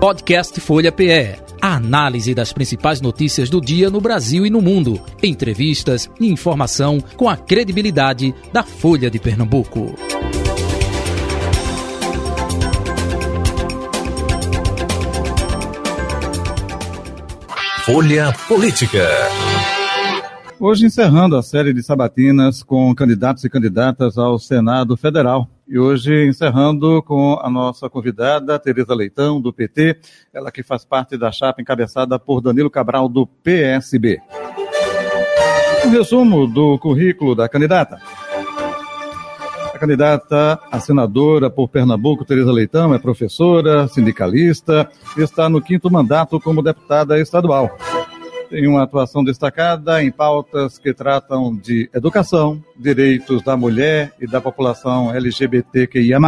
Podcast Folha PE. A análise das principais notícias do dia no Brasil e no mundo. Entrevistas e informação com a credibilidade da Folha de Pernambuco. Folha Política. Hoje encerrando a série de sabatinas com candidatos e candidatas ao Senado Federal. E hoje encerrando com a nossa convidada, Tereza Leitão, do PT, ela que faz parte da chapa encabeçada por Danilo Cabral, do PSB. Um resumo do currículo da candidata. A candidata a senadora por Pernambuco, Tereza Leitão, é professora, sindicalista e está no quinto mandato como deputada estadual tem uma atuação destacada em pautas que tratam de educação, direitos da mulher e da população LGBTQIA+,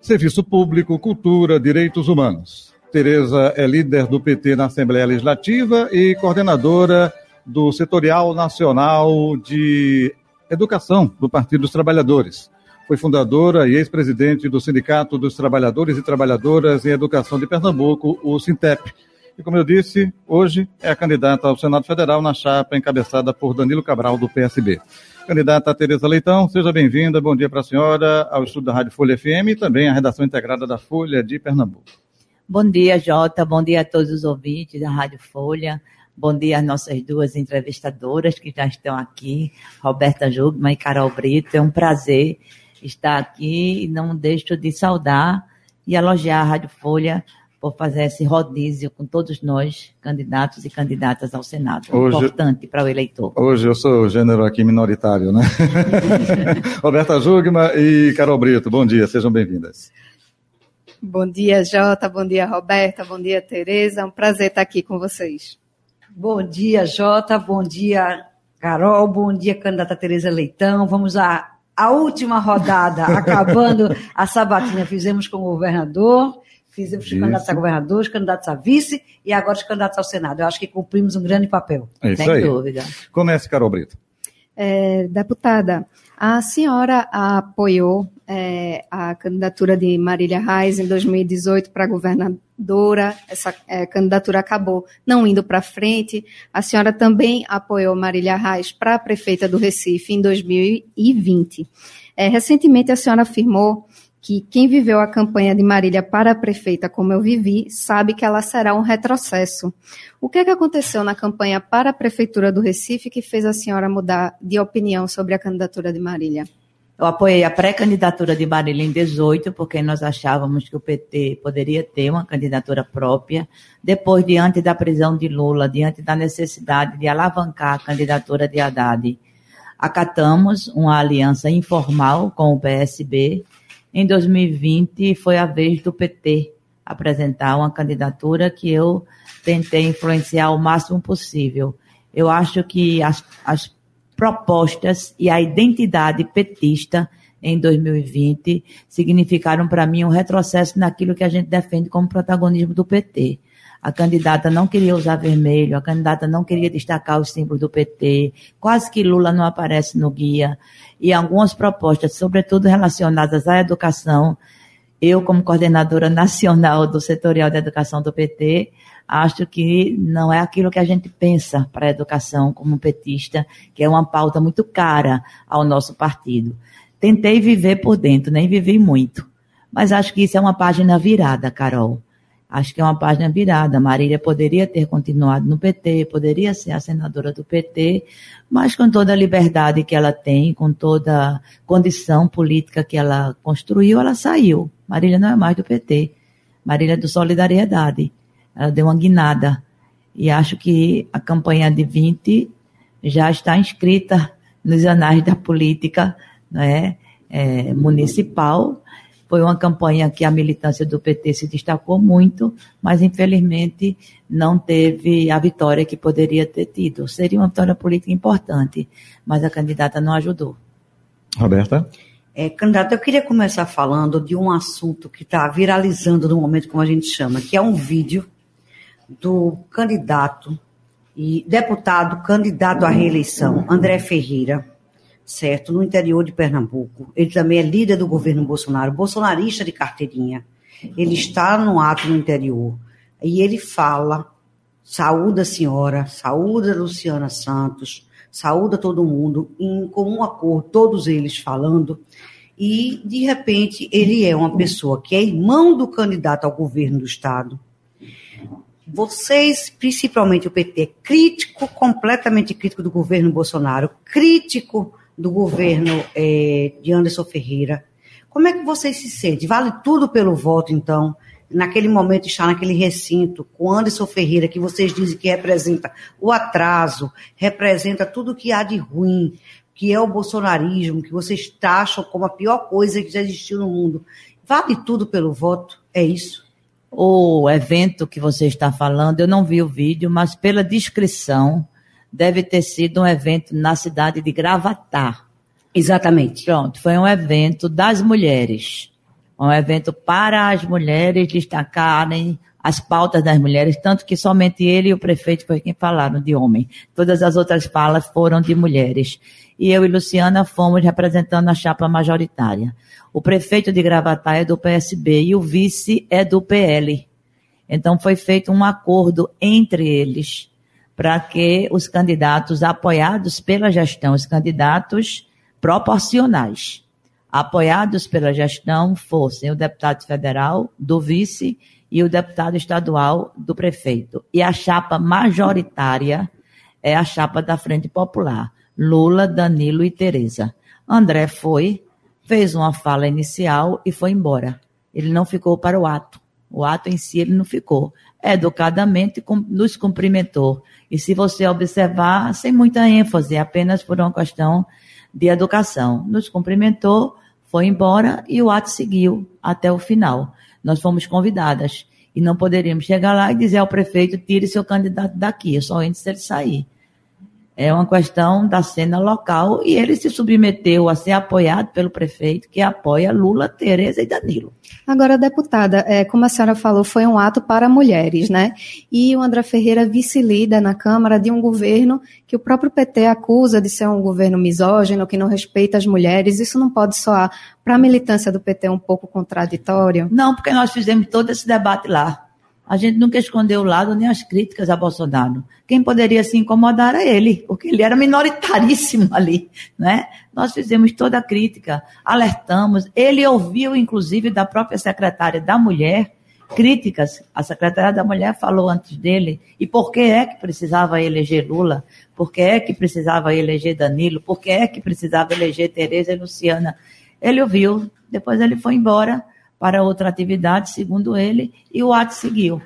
serviço público, cultura, direitos humanos. Tereza é líder do PT na Assembleia Legislativa e coordenadora do Setorial Nacional de Educação do Partido dos Trabalhadores. Foi fundadora e ex-presidente do Sindicato dos Trabalhadores e Trabalhadoras em Educação de Pernambuco, o Sintep e, como eu disse, hoje é a candidata ao Senado Federal na chapa encabeçada por Danilo Cabral, do PSB. Candidata Tereza Leitão, seja bem-vinda. Bom dia para a senhora, ao estudo da Rádio Folha FM e também à redação integrada da Folha de Pernambuco. Bom dia, Jota. Bom dia a todos os ouvintes da Rádio Folha. Bom dia às nossas duas entrevistadoras que já estão aqui, Roberta Jugman e Carol Brito. É um prazer estar aqui e não deixo de saudar e elogiar a Rádio Folha por fazer esse rodízio com todos nós, candidatos e candidatas ao Senado. Hoje, Importante para o eleitor. Hoje eu sou o gênero aqui minoritário, né? Roberta Jugma e Carol Brito, bom dia, sejam bem-vindas. Bom dia, Jota, bom dia, Roberta, bom dia, Tereza, é um prazer estar aqui com vocês. Bom dia, Jota, bom dia, Carol, bom dia, candidata Tereza Leitão. Vamos à, à última rodada, acabando a sabatina, fizemos com o governador Fizemos os candidatos a governador, os candidatos a vice e agora os candidatos ao Senado. Eu acho que cumprimos um grande papel. É isso Sem aí. dúvida. Comece, Carol Brito. É, deputada, a senhora apoiou é, a candidatura de Marília Reis em 2018 para governadora. Essa é, candidatura acabou não indo para frente. A senhora também apoiou Marília Reis para a prefeita do Recife em 2020. É, recentemente, a senhora afirmou que quem viveu a campanha de Marília para a prefeita como eu vivi, sabe que ela será um retrocesso. O que é que aconteceu na campanha para a prefeitura do Recife que fez a senhora mudar de opinião sobre a candidatura de Marília? Eu apoiei a pré-candidatura de Marília em 18, porque nós achávamos que o PT poderia ter uma candidatura própria. Depois, diante da prisão de Lula, diante da necessidade de alavancar a candidatura de Haddad, acatamos uma aliança informal com o PSB em 2020 foi a vez do PT apresentar uma candidatura que eu tentei influenciar o máximo possível. Eu acho que as, as propostas e a identidade petista em 2020 significaram para mim um retrocesso naquilo que a gente defende como protagonismo do PT. A candidata não queria usar vermelho, a candidata não queria destacar os símbolos do PT, quase que Lula não aparece no guia. E algumas propostas, sobretudo relacionadas à educação, eu, como coordenadora nacional do setorial de educação do PT, acho que não é aquilo que a gente pensa para a educação como petista, que é uma pauta muito cara ao nosso partido. Tentei viver por dentro, nem vivi muito. Mas acho que isso é uma página virada, Carol. Acho que é uma página virada. Marília poderia ter continuado no PT, poderia ser a senadora do PT, mas com toda a liberdade que ela tem, com toda a condição política que ela construiu, ela saiu. Marília não é mais do PT. Marília é do Solidariedade. Ela deu uma guinada. E acho que a campanha de 20 já está inscrita nos anais da política né, é, municipal foi uma campanha que a militância do PT se destacou muito, mas infelizmente não teve a vitória que poderia ter tido. Seria uma vitória política importante, mas a candidata não ajudou. Roberta? É, candidata, eu queria começar falando de um assunto que está viralizando no momento, como a gente chama, que é um vídeo do candidato e deputado candidato à reeleição, André Ferreira, certo, no interior de Pernambuco. Ele também é líder do governo Bolsonaro, bolsonarista de carteirinha. Ele está no ato no interior e ele fala, saúda a senhora, saúda a Luciana Santos, saúda todo mundo, em comum acordo, todos eles falando, e de repente ele é uma pessoa que é irmão do candidato ao governo do Estado. Vocês, principalmente o PT, crítico, completamente crítico do governo Bolsonaro, crítico do governo é, de Anderson Ferreira. Como é que vocês se sentem? Vale tudo pelo voto, então? Naquele momento, estar naquele recinto com Anderson Ferreira, que vocês dizem que representa o atraso, representa tudo que há de ruim, que é o bolsonarismo, que vocês taxam como a pior coisa que já existiu no mundo. Vale tudo pelo voto? É isso? O evento que você está falando, eu não vi o vídeo, mas pela descrição, deve ter sido um evento na cidade de Gravatar. Exatamente. Pronto, foi um evento das mulheres. Um evento para as mulheres destacarem as pautas das mulheres, tanto que somente ele e o prefeito foi quem falaram de homem. Todas as outras falas foram de mulheres. E eu e Luciana fomos representando a chapa majoritária. O prefeito de Gravatar é do PSB e o vice é do PL. Então foi feito um acordo entre eles para que os candidatos apoiados pela gestão, os candidatos proporcionais, apoiados pela gestão fossem o deputado federal do vice e o deputado estadual do prefeito. E a chapa majoritária é a chapa da Frente Popular, Lula, Danilo e Tereza. André foi, fez uma fala inicial e foi embora. Ele não ficou para o ato. O ato em si ele não ficou. Educadamente nos cumprimentou. E se você observar, sem muita ênfase, apenas por uma questão de educação. Nos cumprimentou, foi embora e o ato seguiu até o final nós fomos convidadas. E não poderíamos chegar lá e dizer ao prefeito, tire seu candidato daqui, só entre se ele sair. É uma questão da cena local e ele se submeteu a ser apoiado pelo prefeito, que apoia Lula, Tereza e Danilo. Agora, deputada, é, como a senhora falou, foi um ato para mulheres, né? E o André Ferreira vice-líder na Câmara de um governo que o próprio PT acusa de ser um governo misógino, que não respeita as mulheres. Isso não pode soar para a militância do PT um pouco contraditório? Não, porque nós fizemos todo esse debate lá. A gente nunca escondeu o lado nem as críticas a Bolsonaro. Quem poderia se incomodar era ele, porque ele era minoritaríssimo ali, né? Nós fizemos toda a crítica, alertamos. Ele ouviu, inclusive, da própria secretária da Mulher, críticas. A secretária da Mulher falou antes dele. E por que é que precisava eleger Lula? Por que é que precisava eleger Danilo? Por que é que precisava eleger Tereza e Luciana? Ele ouviu, depois ele foi embora para outra atividade, segundo ele, e o ato seguiu.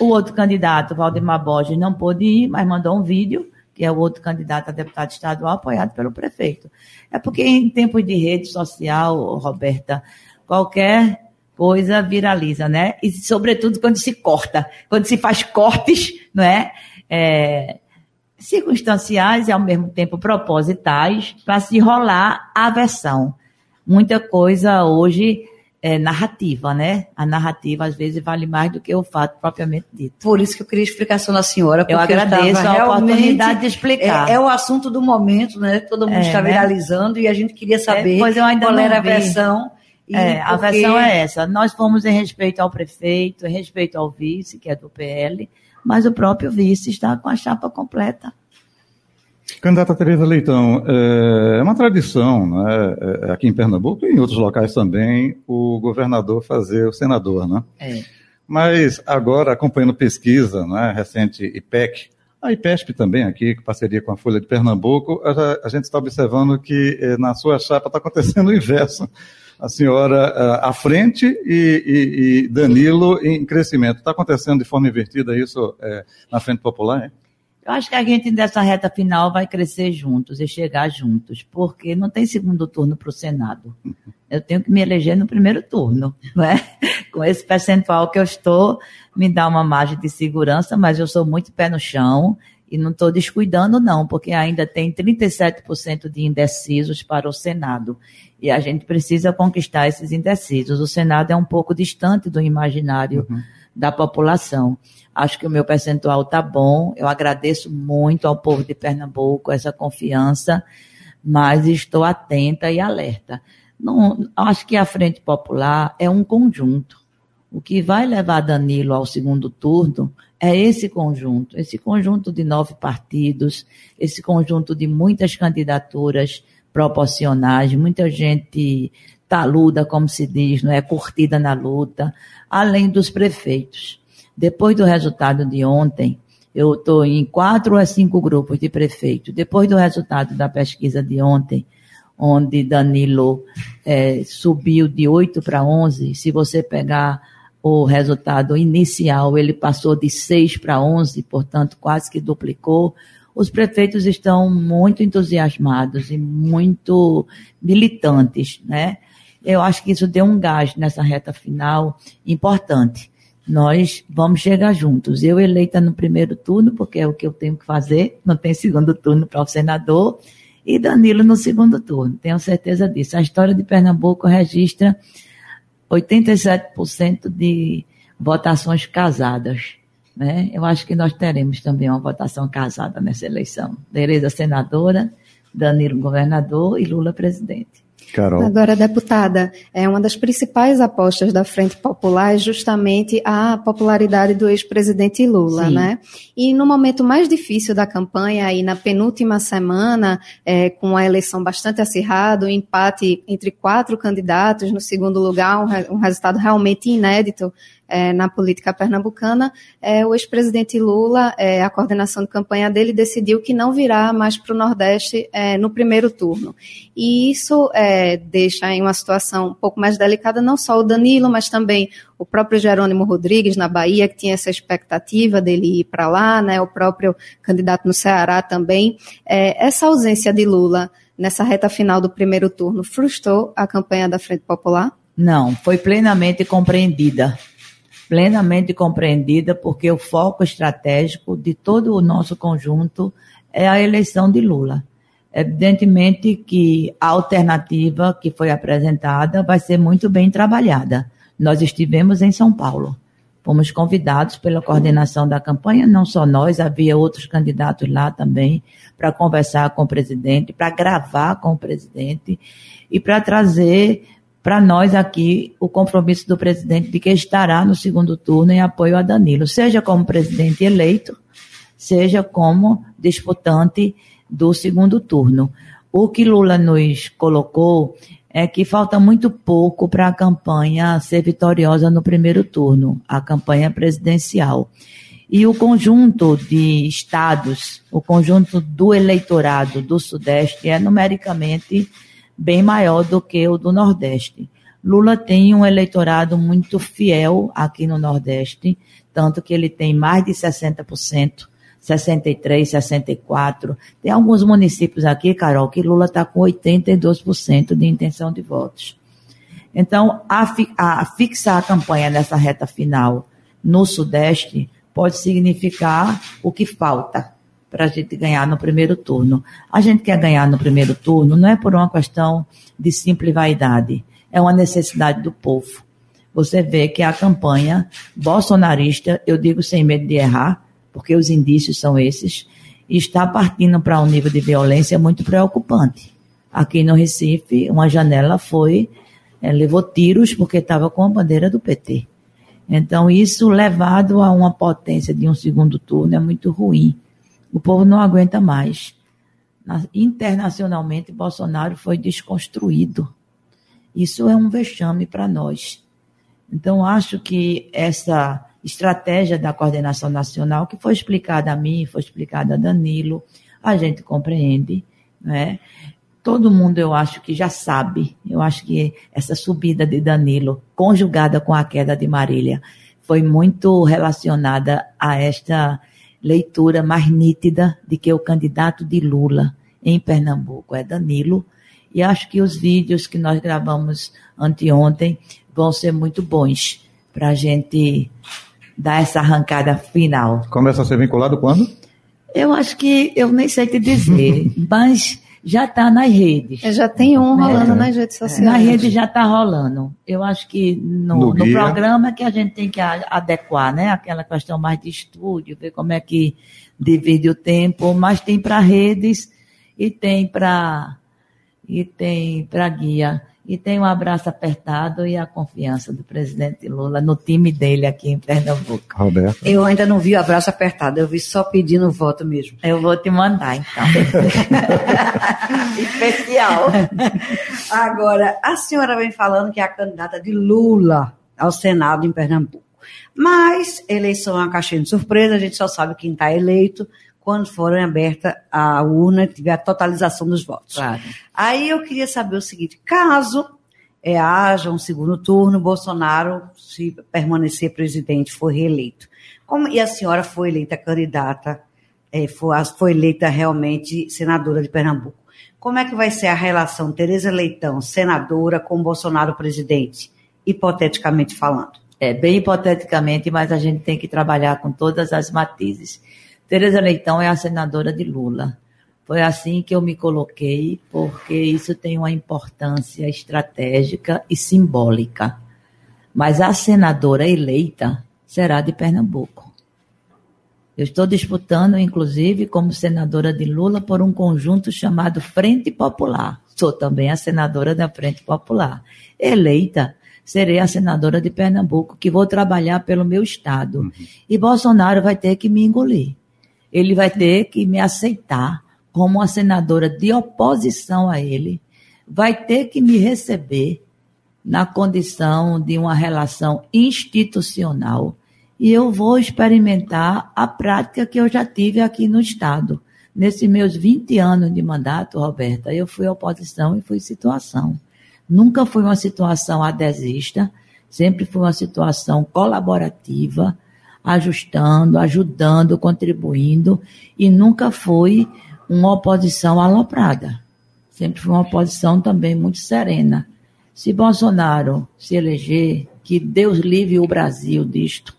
O outro candidato, Valdemar Borges, não pôde ir, mas mandou um vídeo, que é o outro candidato a deputado estadual, apoiado pelo prefeito. É porque em tempos de rede social, Roberta, qualquer coisa viraliza, né? E sobretudo quando se corta, quando se faz cortes, não é? é circunstanciais e ao mesmo tempo propositais para se rolar a versão. Muita coisa hoje é, narrativa, né? A narrativa às vezes vale mais do que o fato propriamente dito. Por isso que eu queria explicação da senhora. Eu agradeço a oportunidade de explicar. É, é, o assunto do momento, né? Todo mundo é, está né? viralizando e a gente queria saber é, pois eu ainda qual era a versão. É, a versão é essa. Nós fomos em respeito ao prefeito, em respeito ao vice, que é do PL, mas o próprio vice está com a chapa completa. Candidata Tereza Leitão, é uma tradição né, é, aqui em Pernambuco e em outros locais também o governador fazer o senador, né? É. Mas agora, acompanhando pesquisa né, recente IPEC, a IPESP também aqui, em parceria com a Folha de Pernambuco, a, a gente está observando que eh, na sua chapa está acontecendo o inverso. A senhora uh, à frente e, e, e, Danilo em crescimento. Está acontecendo de forma invertida isso eh, na Frente Popular, hein? Eu acho que a gente nessa reta final vai crescer juntos e chegar juntos, porque não tem segundo turno para o Senado. Eu tenho que me eleger no primeiro turno, né? Com esse percentual que eu estou, me dá uma margem de segurança, mas eu sou muito pé no chão e não estou descuidando, não, porque ainda tem 37% de indecisos para o Senado. E a gente precisa conquistar esses indecisos. O Senado é um pouco distante do imaginário uhum. Da população. Acho que o meu percentual está bom. Eu agradeço muito ao povo de Pernambuco essa confiança, mas estou atenta e alerta. Não, acho que a Frente Popular é um conjunto. O que vai levar Danilo ao segundo turno é esse conjunto, esse conjunto de nove partidos, esse conjunto de muitas candidaturas proporcionais, muita gente taluda, como se diz, não é curtida na luta, além dos prefeitos. Depois do resultado de ontem, eu estou em quatro a cinco grupos de prefeitos. Depois do resultado da pesquisa de ontem, onde Danilo é, subiu de 8 para 11, se você pegar o resultado inicial, ele passou de 6 para 11, portanto, quase que duplicou. Os prefeitos estão muito entusiasmados e muito militantes, né? Eu acho que isso deu um gás nessa reta final importante. Nós vamos chegar juntos. Eu eleita no primeiro turno, porque é o que eu tenho que fazer, não tem segundo turno para o senador, e Danilo no segundo turno, tenho certeza disso. A história de Pernambuco registra 87% de votações casadas. Né? Eu acho que nós teremos também uma votação casada nessa eleição. Tereza senadora, Danilo governador e Lula presidente. Carol. Agora, deputada, é uma das principais apostas da Frente Popular é justamente a popularidade do ex-presidente Lula, Sim. né? E no momento mais difícil da campanha, aí na penúltima semana, é, com a eleição bastante acirrada, um empate entre quatro candidatos no segundo lugar, um, um resultado realmente inédito é, na política pernambucana, é, o ex-presidente Lula, é, a coordenação de campanha dele decidiu que não virá mais para o Nordeste é, no primeiro turno. E isso é, deixa em uma situação um pouco mais delicada não só o Danilo, mas também o próprio Jerônimo Rodrigues na Bahia, que tinha essa expectativa dele ir para lá, né, o próprio candidato no Ceará também. É, essa ausência de Lula nessa reta final do primeiro turno frustrou a campanha da Frente Popular? Não, foi plenamente compreendida plenamente compreendida, porque o foco estratégico de todo o nosso conjunto é a eleição de Lula. Evidentemente que a alternativa que foi apresentada vai ser muito bem trabalhada. Nós estivemos em São Paulo. Fomos convidados pela coordenação da campanha, não só nós, havia outros candidatos lá também, para conversar com o presidente, para gravar com o presidente e para trazer para nós aqui o compromisso do presidente de que estará no segundo turno em apoio a Danilo, seja como presidente eleito, seja como disputante do segundo turno. O que Lula nos colocou é que falta muito pouco para a campanha ser vitoriosa no primeiro turno, a campanha presidencial. E o conjunto de estados, o conjunto do eleitorado do Sudeste é numericamente bem maior do que o do Nordeste. Lula tem um eleitorado muito fiel aqui no Nordeste, tanto que ele tem mais de 60%, 63, 64. Tem alguns municípios aqui, Carol, que Lula está com 82% de intenção de votos. Então, a, a, fixar a campanha nessa reta final no Sudeste pode significar o que falta para a gente ganhar no primeiro turno. A gente quer ganhar no primeiro turno não é por uma questão de simples vaidade, é uma necessidade do povo. Você vê que a campanha bolsonarista, eu digo sem medo de errar, porque os indícios são esses, está partindo para um nível de violência muito preocupante. Aqui no Recife, uma janela foi, é, levou tiros porque estava com a bandeira do PT. Então, isso levado a uma potência de um segundo turno é muito ruim. O povo não aguenta mais. Internacionalmente, Bolsonaro foi desconstruído. Isso é um vexame para nós. Então, acho que essa estratégia da coordenação nacional, que foi explicada a mim, foi explicada a Danilo, a gente compreende, né? Todo mundo, eu acho que já sabe. Eu acho que essa subida de Danilo, conjugada com a queda de Marília, foi muito relacionada a esta leitura mais nítida de que o candidato de Lula em Pernambuco é Danilo. E acho que os vídeos que nós gravamos anteontem vão ser muito bons para a gente dar essa arrancada final. Começa a ser vinculado quando? Eu acho que eu nem sei te dizer, mas já está nas redes. É, já tem um rolando é, nas redes sociais. Na rede já está rolando. Eu acho que no, no, no programa é que a gente tem que adequar, né? Aquela questão mais de estúdio, ver como é que divide o tempo, mas tem para redes e tem para e tem para guia. E tem um abraço apertado e a confiança do presidente Lula no time dele aqui em Pernambuco. Roberto. Eu ainda não vi o abraço apertado, eu vi só pedindo voto mesmo. Eu vou te mandar, então. Especial. Agora, a senhora vem falando que é a candidata de Lula ao Senado em Pernambuco. Mas eleição é uma caixinha de surpresa, a gente só sabe quem está eleito quando for aberta a urna e tiver a totalização dos votos. Claro. Aí eu queria saber o seguinte: caso é, haja um segundo turno, Bolsonaro, se permanecer presidente, for reeleito. Como, e a senhora foi eleita candidata, é, foi, foi eleita realmente senadora de Pernambuco. Como é que vai ser a relação Tereza Leitão, senadora, com Bolsonaro presidente, hipoteticamente falando? É, bem hipoteticamente, mas a gente tem que trabalhar com todas as matizes. Tereza Leitão é a senadora de Lula. Foi assim que eu me coloquei, porque isso tem uma importância estratégica e simbólica. Mas a senadora eleita será de Pernambuco. Eu estou disputando, inclusive, como senadora de Lula por um conjunto chamado Frente Popular. Sou também a senadora da Frente Popular. Eleita, serei a senadora de Pernambuco, que vou trabalhar pelo meu estado. Uhum. E Bolsonaro vai ter que me engolir ele vai ter que me aceitar como uma senadora de oposição a ele, vai ter que me receber na condição de uma relação institucional e eu vou experimentar a prática que eu já tive aqui no Estado. Nesses meus 20 anos de mandato, Roberta, eu fui oposição e fui situação. Nunca fui uma situação adesista, sempre fui uma situação colaborativa, ajustando, ajudando, contribuindo, e nunca foi uma oposição aloprada. Sempre foi uma oposição também muito serena. Se Bolsonaro se eleger, que Deus livre o Brasil disto.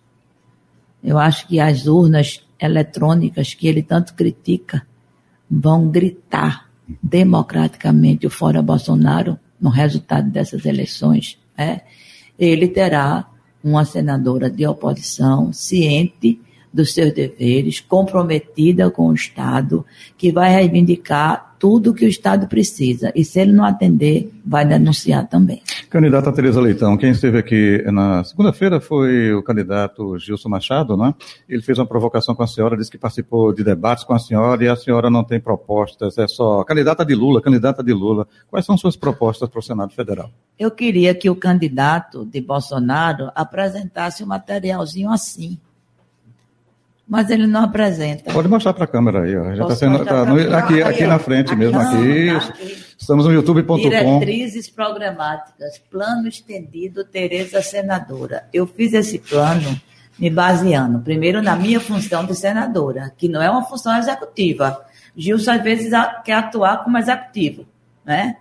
Eu acho que as urnas eletrônicas que ele tanto critica vão gritar democraticamente o fora Bolsonaro no resultado dessas eleições. É, ele terá uma senadora de oposição ciente dos seus deveres, comprometida com o Estado, que vai reivindicar tudo que o Estado precisa. E se ele não atender, vai denunciar também. Candidata Tereza Leitão, quem esteve aqui na segunda-feira foi o candidato Gilson Machado, né? Ele fez uma provocação com a senhora, disse que participou de debates com a senhora e a senhora não tem propostas, é só candidata de Lula, candidata de Lula. Quais são suas propostas para o Senado Federal? Eu queria que o candidato de Bolsonaro apresentasse um materialzinho assim mas ele não apresenta. Pode mostrar para a câmera aí, ó. Já está sendo tá no, aqui, aqui na frente aqui, mesmo, aqui. aqui. Estamos no youtube.com. Diretrizes programáticas, plano estendido Tereza Senadora. Eu fiz esse plano me baseando, primeiro, na minha função de senadora, que não é uma função executiva. Gilson, às vezes, quer atuar como executivo, né?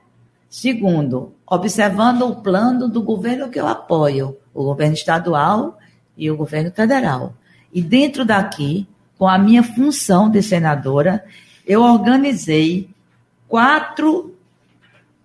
Segundo, observando o plano do governo que eu apoio, o governo estadual e o governo federal. E dentro daqui, com a minha função de senadora, eu organizei quatro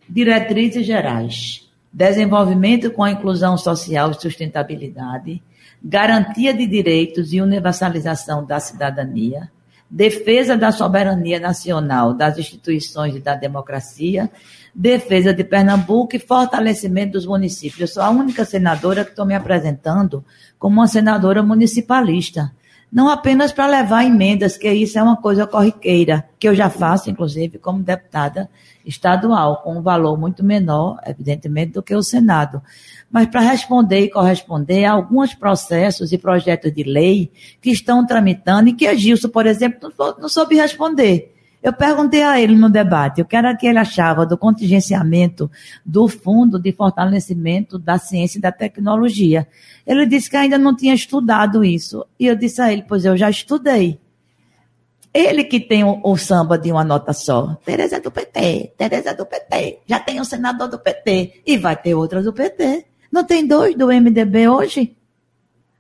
diretrizes gerais: desenvolvimento com a inclusão social e sustentabilidade, garantia de direitos e universalização da cidadania, defesa da soberania nacional, das instituições e da democracia, defesa de Pernambuco e fortalecimento dos municípios. Eu sou a única senadora que estou me apresentando como uma senadora municipalista. Não apenas para levar emendas, que isso é uma coisa corriqueira, que eu já faço, inclusive, como deputada estadual, com um valor muito menor, evidentemente, do que o Senado. Mas para responder e corresponder a alguns processos e projetos de lei que estão tramitando e que a Gilson, por exemplo, não soube responder. Eu perguntei a ele no debate o que era que ele achava do contingenciamento do Fundo de Fortalecimento da Ciência e da Tecnologia. Ele disse que ainda não tinha estudado isso. E eu disse a ele, pois eu já estudei. Ele que tem o, o samba de uma nota só. Tereza é do PT, Tereza é do PT. Já tem um senador do PT. E vai ter outra do PT. Não tem dois do MDB hoje?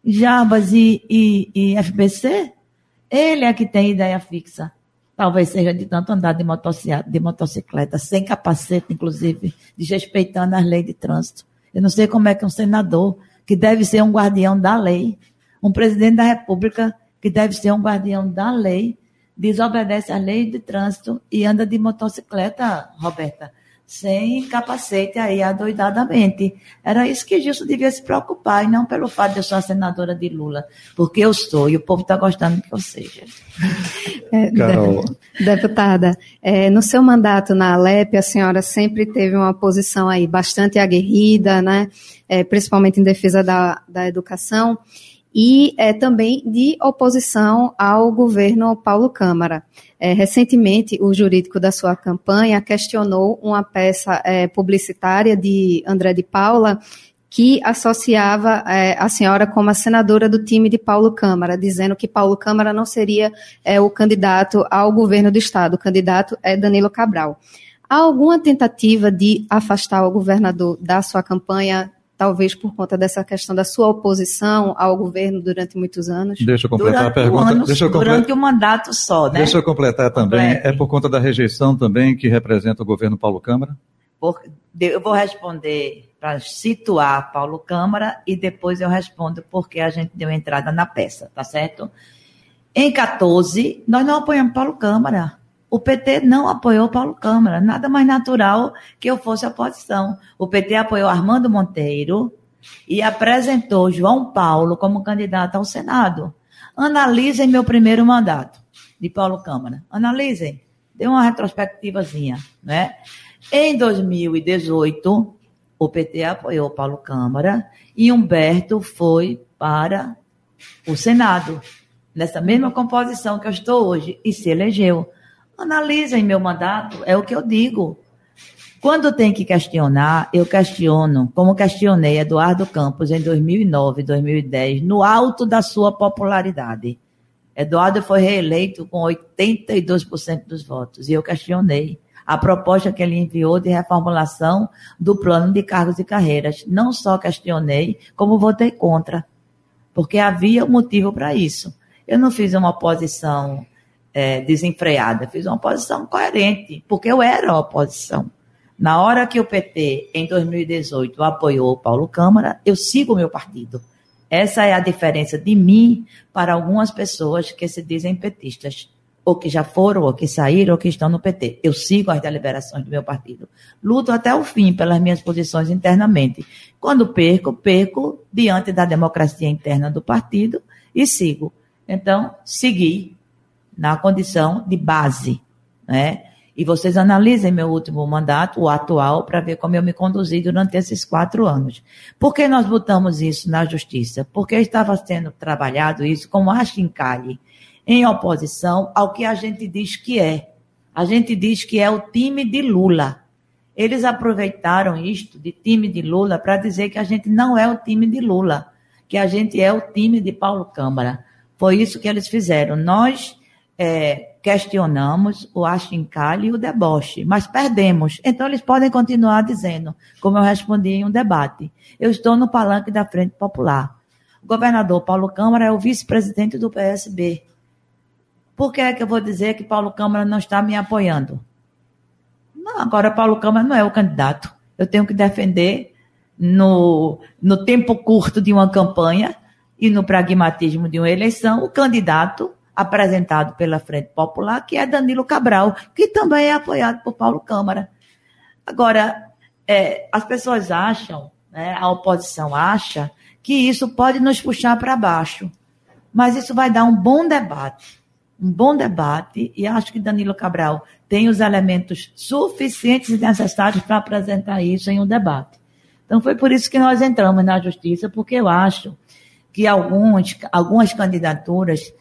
Jabas e, e, e FBC? Ele é que tem ideia fixa. Talvez seja de tanto andar de motocicleta, de motocicleta, sem capacete, inclusive, desrespeitando as leis de trânsito. Eu não sei como é que um senador, que deve ser um guardião da lei, um presidente da República, que deve ser um guardião da lei, desobedece às leis de trânsito e anda de motocicleta, Roberta. Sem capacete aí adoidadamente. Era isso que Gilson devia se preocupar, e não pelo fato de eu ser senadora de Lula, porque eu sou e o povo está gostando que eu seja. É, Carol. Deputada, é, no seu mandato na Alep, a senhora sempre teve uma posição aí bastante aguerrida, né? É, principalmente em defesa da, da educação e é, também de oposição ao governo Paulo Câmara. É, recentemente, o jurídico da sua campanha questionou uma peça é, publicitária de André de Paula que associava é, a senhora como a senadora do time de Paulo Câmara, dizendo que Paulo Câmara não seria é, o candidato ao governo do Estado, o candidato é Danilo Cabral. Há alguma tentativa de afastar o governador da sua campanha talvez por conta dessa questão da sua oposição ao governo durante muitos anos? Deixa eu completar durante a pergunta. Um ano, Deixa eu durante um mandato só, né? Deixa eu completar também. Complete. É por conta da rejeição também que representa o governo Paulo Câmara? Por, eu vou responder para situar Paulo Câmara e depois eu respondo porque a gente deu entrada na peça, tá certo? Em 14, nós não apoiamos Paulo Câmara. O PT não apoiou Paulo Câmara, nada mais natural que eu fosse oposição. O PT apoiou Armando Monteiro e apresentou João Paulo como candidato ao Senado. Analisem meu primeiro mandato de Paulo Câmara. Analisem. Dê uma retrospectivazinha, né? Em 2018, o PT apoiou Paulo Câmara e Humberto foi para o Senado, nessa mesma composição que eu estou hoje, e se elegeu. Analisem meu mandato, é o que eu digo. Quando tem que questionar, eu questiono, como questionei Eduardo Campos em 2009, 2010, no alto da sua popularidade. Eduardo foi reeleito com 82% dos votos e eu questionei a proposta que ele enviou de reformulação do plano de cargos e carreiras. Não só questionei, como votei contra, porque havia um motivo para isso. Eu não fiz uma oposição é, desenfreada, fiz uma oposição coerente, porque eu era oposição. Na hora que o PT, em 2018, apoiou Paulo Câmara, eu sigo o meu partido. Essa é a diferença de mim para algumas pessoas que se dizem petistas, ou que já foram, ou que saíram, ou que estão no PT. Eu sigo as deliberações do meu partido. Luto até o fim pelas minhas posições internamente. Quando perco, perco diante da democracia interna do partido e sigo. Então, segui na condição de base, né? E vocês analisem meu último mandato, o atual, para ver como eu me conduzi durante esses quatro anos. Por que nós botamos isso na justiça? Porque estava sendo trabalhado isso como achincalhe, em oposição ao que a gente diz que é. A gente diz que é o time de Lula. Eles aproveitaram isto de time de Lula para dizer que a gente não é o time de Lula, que a gente é o time de Paulo Câmara. Foi isso que eles fizeram. Nós é, questionamos o achincalhe e o deboche, mas perdemos. Então eles podem continuar dizendo, como eu respondi em um debate, eu estou no palanque da Frente Popular. O governador Paulo Câmara é o vice-presidente do PSB. Por que é que eu vou dizer que Paulo Câmara não está me apoiando? Não, agora Paulo Câmara não é o candidato. Eu tenho que defender no, no tempo curto de uma campanha e no pragmatismo de uma eleição o candidato apresentado pela Frente Popular, que é Danilo Cabral, que também é apoiado por Paulo Câmara. Agora, é, as pessoas acham, né, a oposição acha, que isso pode nos puxar para baixo. Mas isso vai dar um bom debate. Um bom debate, e acho que Danilo Cabral tem os elementos suficientes e necessários para apresentar isso em um debate. Então, foi por isso que nós entramos na justiça, porque eu acho que alguns, algumas candidaturas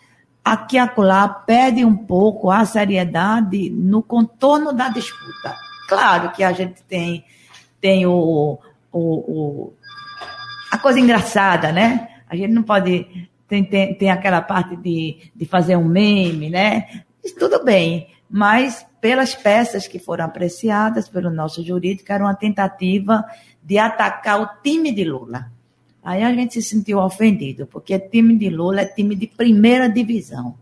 aqui e acolá perde um pouco a seriedade no contorno da disputa. Claro que a gente tem, tem o, o, o a coisa engraçada, né? A gente não pode. Tem, tem, tem aquela parte de, de fazer um meme, né? Isso tudo bem, mas pelas peças que foram apreciadas pelo nosso jurídico, era uma tentativa de atacar o time de Lula. Aí a gente se sentiu ofendido, porque time de Lula é time de primeira divisão.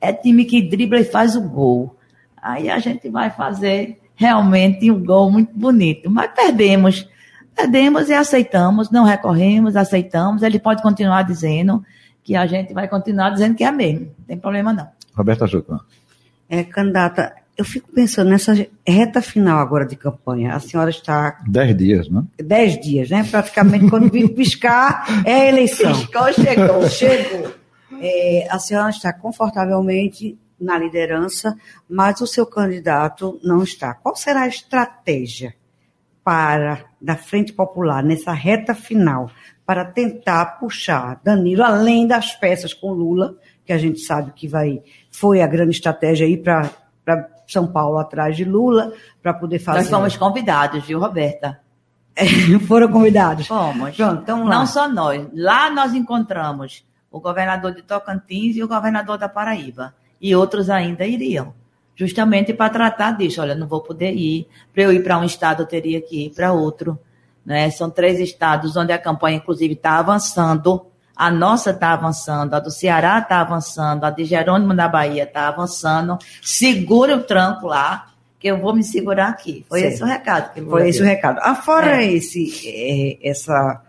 É time que dribla e faz o gol. Aí a gente vai fazer realmente um gol muito bonito. Mas perdemos. Perdemos e aceitamos, não recorremos, aceitamos. Ele pode continuar dizendo que a gente vai continuar dizendo que é mesmo. Não tem problema não. Roberta Juca. É, candidata, eu fico pensando nessa reta final agora de campanha. A senhora está. Dez dias, né? Dez dias, né? Praticamente quando vir piscar é a eleição. Piscou, chegou. Chegou. É, a senhora está confortavelmente na liderança, mas o seu candidato não está. Qual será a estratégia para, da Frente Popular, nessa reta final, para tentar puxar Danilo, além das peças com Lula, que a gente sabe que vai, foi a grande estratégia aí para São Paulo atrás de Lula, para poder fazer. Nós fomos convidados, viu, Roberta? É, foram convidados. Fomos. Pronto, então lá. Não só nós. Lá nós encontramos o governador de Tocantins e o governador da Paraíba. E outros ainda iriam. Justamente para tratar disso. Olha, não vou poder ir. Para eu ir para um estado, eu teria que ir para outro. Né? São três estados onde a campanha, inclusive, está avançando. A nossa está avançando, a do Ceará está avançando, a de Jerônimo da Bahia está avançando. Segura o tranco lá, que eu vou me segurar aqui. Foi certo. esse o recado que Foi esse o recado. Afora é. esse, é, essa,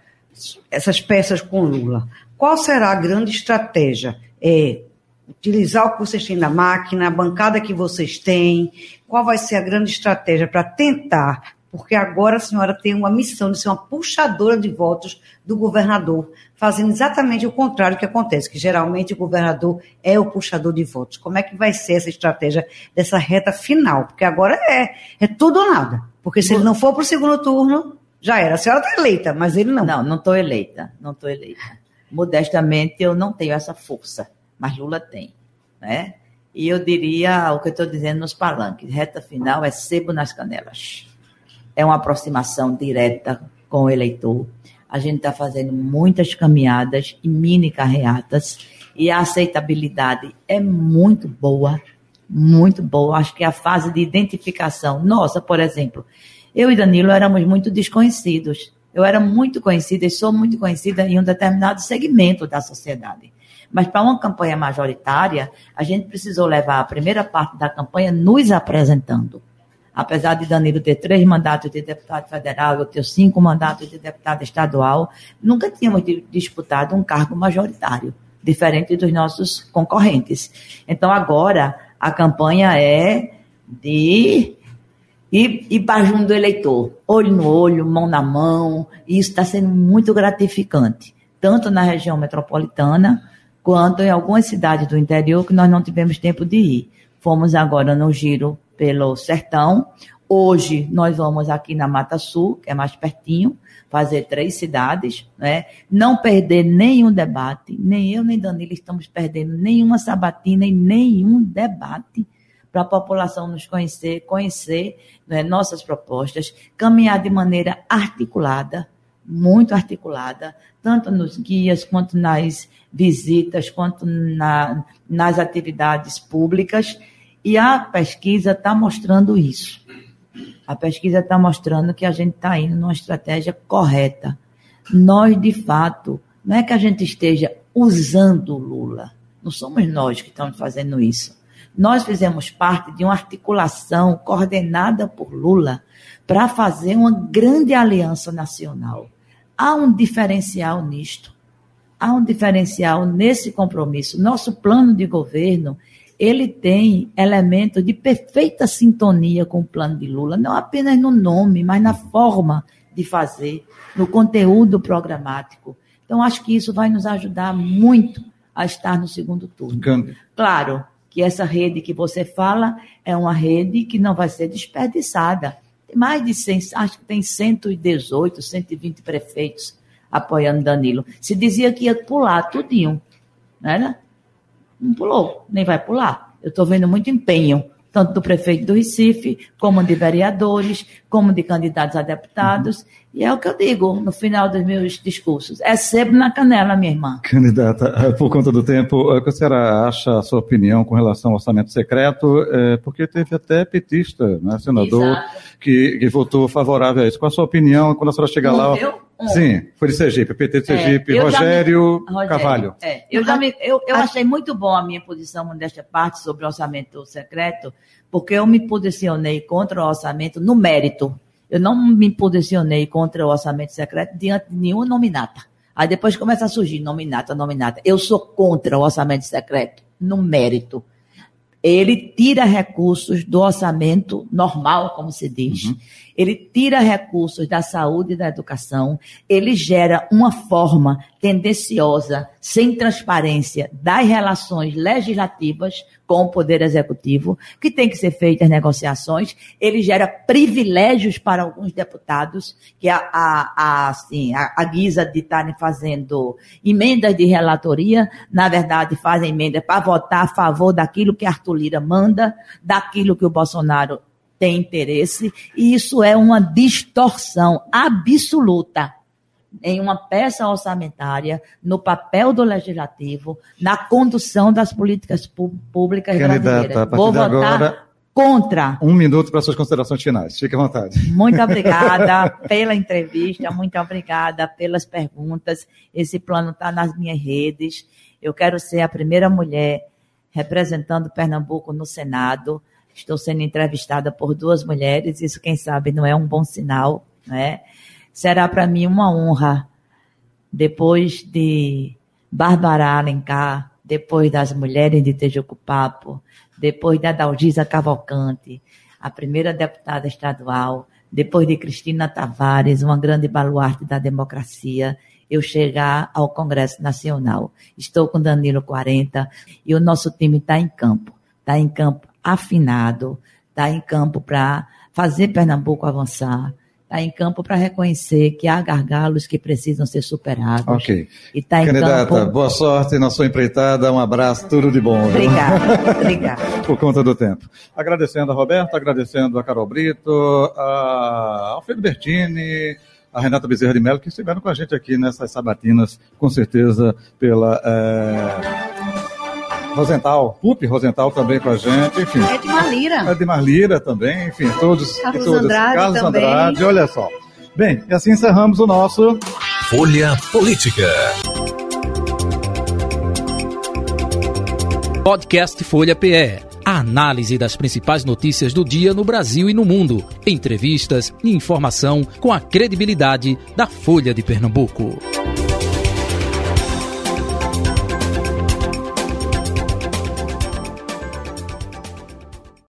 essas peças com Lula, qual será a grande estratégia? É utilizar o que vocês têm na máquina, a bancada que vocês têm, qual vai ser a grande estratégia para tentar porque agora a senhora tem uma missão de ser uma puxadora de votos do governador, fazendo exatamente o contrário que acontece, que geralmente o governador é o puxador de votos. Como é que vai ser essa estratégia dessa reta final? Porque agora é, é tudo ou nada. Porque se ele não for para o segundo turno, já era. A senhora está eleita, mas ele não. Não, não estou eleita. Não estou eleita. Modestamente, eu não tenho essa força, mas Lula tem. Né? E eu diria o que eu estou dizendo nos palanques: reta final é sebo nas canelas é uma aproximação direta com o eleitor. A gente está fazendo muitas caminhadas e mini carreatas e a aceitabilidade é muito boa, muito boa. Acho que a fase de identificação, nossa, por exemplo, eu e Danilo éramos muito desconhecidos. Eu era muito conhecida e sou muito conhecida em um determinado segmento da sociedade. Mas para uma campanha majoritária, a gente precisou levar a primeira parte da campanha nos apresentando apesar de Danilo ter três mandatos de deputado federal, eu ter cinco mandatos de deputado estadual, nunca tínhamos disputado um cargo majoritário, diferente dos nossos concorrentes. Então, agora, a campanha é de ir, ir para junto do eleitor, olho no olho, mão na mão, e isso está sendo muito gratificante, tanto na região metropolitana, quanto em algumas cidades do interior que nós não tivemos tempo de ir. Fomos agora no giro pelo sertão. Hoje nós vamos aqui na Mata Sul, que é mais pertinho, fazer três cidades, né? Não perder nenhum debate, nem eu nem Danilo estamos perdendo nenhuma sabatina e nenhum debate para a população nos conhecer, conhecer né, nossas propostas, caminhar de maneira articulada, muito articulada, tanto nos guias, quanto nas visitas, quanto na, nas atividades públicas e a pesquisa está mostrando isso. A pesquisa está mostrando que a gente está indo numa estratégia correta. Nós, de fato, não é que a gente esteja usando Lula. Não somos nós que estamos fazendo isso. Nós fizemos parte de uma articulação coordenada por Lula para fazer uma grande aliança nacional. Há um diferencial nisto. Há um diferencial nesse compromisso. Nosso plano de governo ele tem elementos de perfeita sintonia com o plano de Lula, não apenas no nome, mas na forma de fazer, no conteúdo programático. Então, acho que isso vai nos ajudar muito a estar no segundo turno. Claro que essa rede que você fala é uma rede que não vai ser desperdiçada. Tem mais de 100, acho que tem 118, 120 prefeitos apoiando Danilo. Se dizia que ia pular tudinho, né? Não pulou, nem vai pular. Eu estou vendo muito empenho, tanto do prefeito do Recife, como de vereadores, como de candidatos a deputados. Uhum. E é o que eu digo no final dos meus discursos. É sempre na canela, minha irmã. Candidata, eh, por conta do tempo, o que a senhora acha a sua opinião com relação ao orçamento secreto? É, porque teve até petista, né, senador, que, que, votou favorável a isso. Qual a sua opinião quando a senhora chegar lá? Eu? Um. Sim, foi de Sergipe, PT de é, Sergipe, é, Rogério, me, Rogério, Carvalho. É, eu, já me, eu, eu achei muito bom a minha posição desta parte sobre o orçamento secreto, porque eu me posicionei contra o orçamento no mérito. Eu não me posicionei contra o orçamento secreto diante de nenhuma nominata. Aí depois começa a surgir nominata, nominata. Eu sou contra o orçamento secreto no mérito. ele tira recursos do orçamento normal, como se diz. Uhum. Ele tira recursos da saúde e da educação. Ele gera uma forma tendenciosa, sem transparência, das relações legislativas com o Poder Executivo, que tem que ser feitas negociações. Ele gera privilégios para alguns deputados, que a, a, a assim, a, a guisa de estarem fazendo emendas de relatoria, na verdade, fazem emendas para votar a favor daquilo que Arthur Lira manda, daquilo que o Bolsonaro tem interesse, e isso é uma distorção absoluta em uma peça orçamentária, no papel do legislativo, na condução das políticas públicas Candidata, brasileiras. Vou votar agora, contra. Um minuto para suas considerações finais. Fique à vontade. Muito obrigada pela entrevista, muito obrigada pelas perguntas. Esse plano está nas minhas redes. Eu quero ser a primeira mulher representando Pernambuco no Senado. Estou sendo entrevistada por duas mulheres, isso, quem sabe, não é um bom sinal, né? será para mim uma honra, depois de Bárbara Alencar, depois das mulheres de Tejucupapo, depois da Dalgisa Cavalcante, a primeira deputada estadual, depois de Cristina Tavares, uma grande baluarte da democracia, eu chegar ao Congresso Nacional. Estou com Danilo 40 e o nosso time está em campo. Está em campo afinado, está em campo para fazer Pernambuco avançar, está em campo para reconhecer que há gargalos que precisam ser superados. Ok. E tá em Candidata, campo... boa sorte na sua empreitada, um abraço, tudo de bom. Obrigada, obrigada. Por conta do tempo. Agradecendo a Roberta, agradecendo a Carol Brito, a Alfredo Bertini, a Renata Bezerra de Mello, que estiveram com a gente aqui nessas sabatinas, com certeza pela... É Rosental, Pupi Rosental também com a gente, enfim. Edmar Lira. Edmar Lira também, enfim, todos. Carlos todos. Andrade Carlos também. Andrade, olha só. Bem, e assim encerramos o nosso Folha Política. Podcast Folha PE. A análise das principais notícias do dia no Brasil e no mundo. Entrevistas e informação com a credibilidade da Folha de Pernambuco.